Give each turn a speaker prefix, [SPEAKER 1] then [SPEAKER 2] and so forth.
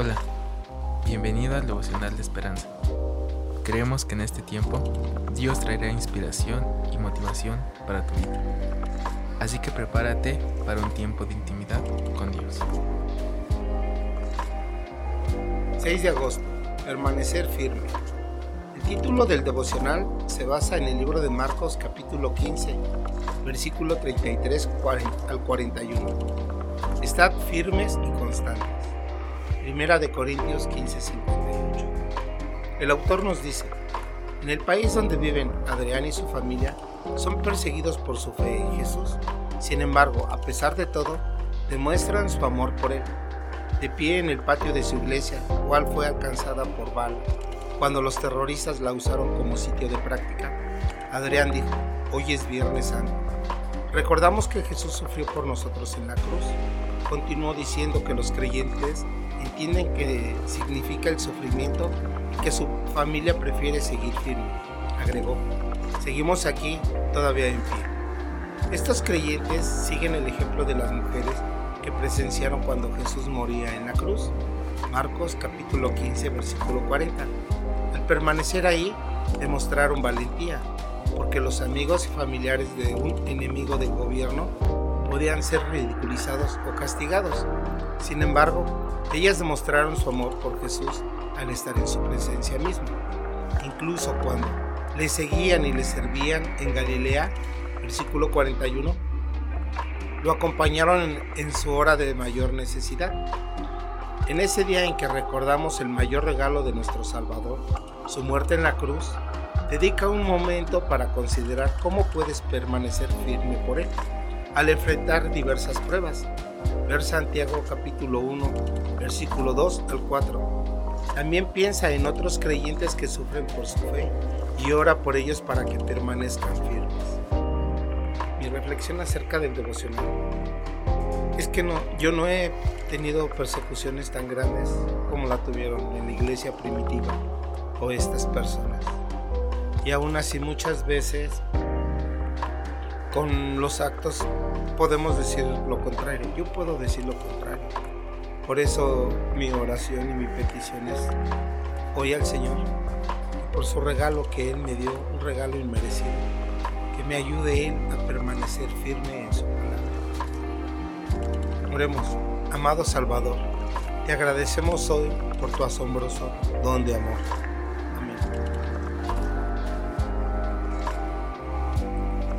[SPEAKER 1] Hola, bienvenido al devocional de esperanza. Creemos que en este tiempo Dios traerá inspiración y motivación para tu vida. Así que prepárate para un tiempo de intimidad con Dios.
[SPEAKER 2] 6 de agosto. Permanecer firme. El título del devocional se basa en el libro de Marcos capítulo 15, versículo 33 al 41. Estad firmes y constantes. Primera de Corintios 15, 58. El autor nos dice, en el país donde viven Adrián y su familia, son perseguidos por su fe en Jesús. Sin embargo, a pesar de todo, demuestran su amor por Él. De pie en el patio de su iglesia, cual fue alcanzada por bala, cuando los terroristas la usaron como sitio de práctica, Adrián dijo, hoy es Viernes Santo. Recordamos que Jesús sufrió por nosotros en la cruz. Continuó diciendo que los creyentes entienden que significa el sufrimiento y que su familia prefiere seguir firme. Agregó, seguimos aquí todavía en pie. Estos creyentes siguen el ejemplo de las mujeres que presenciaron cuando Jesús moría en la cruz. Marcos capítulo 15 versículo 40. Al permanecer ahí demostraron valentía, porque los amigos y familiares de un enemigo del gobierno podían ser ridiculizados o castigados. Sin embargo, ellas demostraron su amor por Jesús al estar en su presencia misma. Incluso cuando le seguían y le servían en Galilea, versículo 41, lo acompañaron en, su hora de mayor necesidad. En ese día en que recordamos el mayor regalo de nuestro Salvador, su muerte en la cruz, dedica un momento para considerar cómo puedes permanecer firme por Él al enfrentar diversas pruebas. Ver Santiago capítulo 1, versículo 2 al 4. También piensa en otros creyentes que sufren por su fe y ora por ellos para que permanezcan firmes. Mi reflexión acerca del devocional es que no, yo no he tenido persecuciones tan grandes como la tuvieron en la iglesia primitiva o estas personas. Y aún así muchas veces con los actos podemos decir lo contrario. Yo puedo decir lo contrario. Por eso mi oración y mi petición es hoy al Señor por su regalo que Él me dio, un regalo inmerecido, que me ayude Él a permanecer firme en su palabra. Oremos, amado Salvador, te agradecemos hoy por tu asombroso don de amor.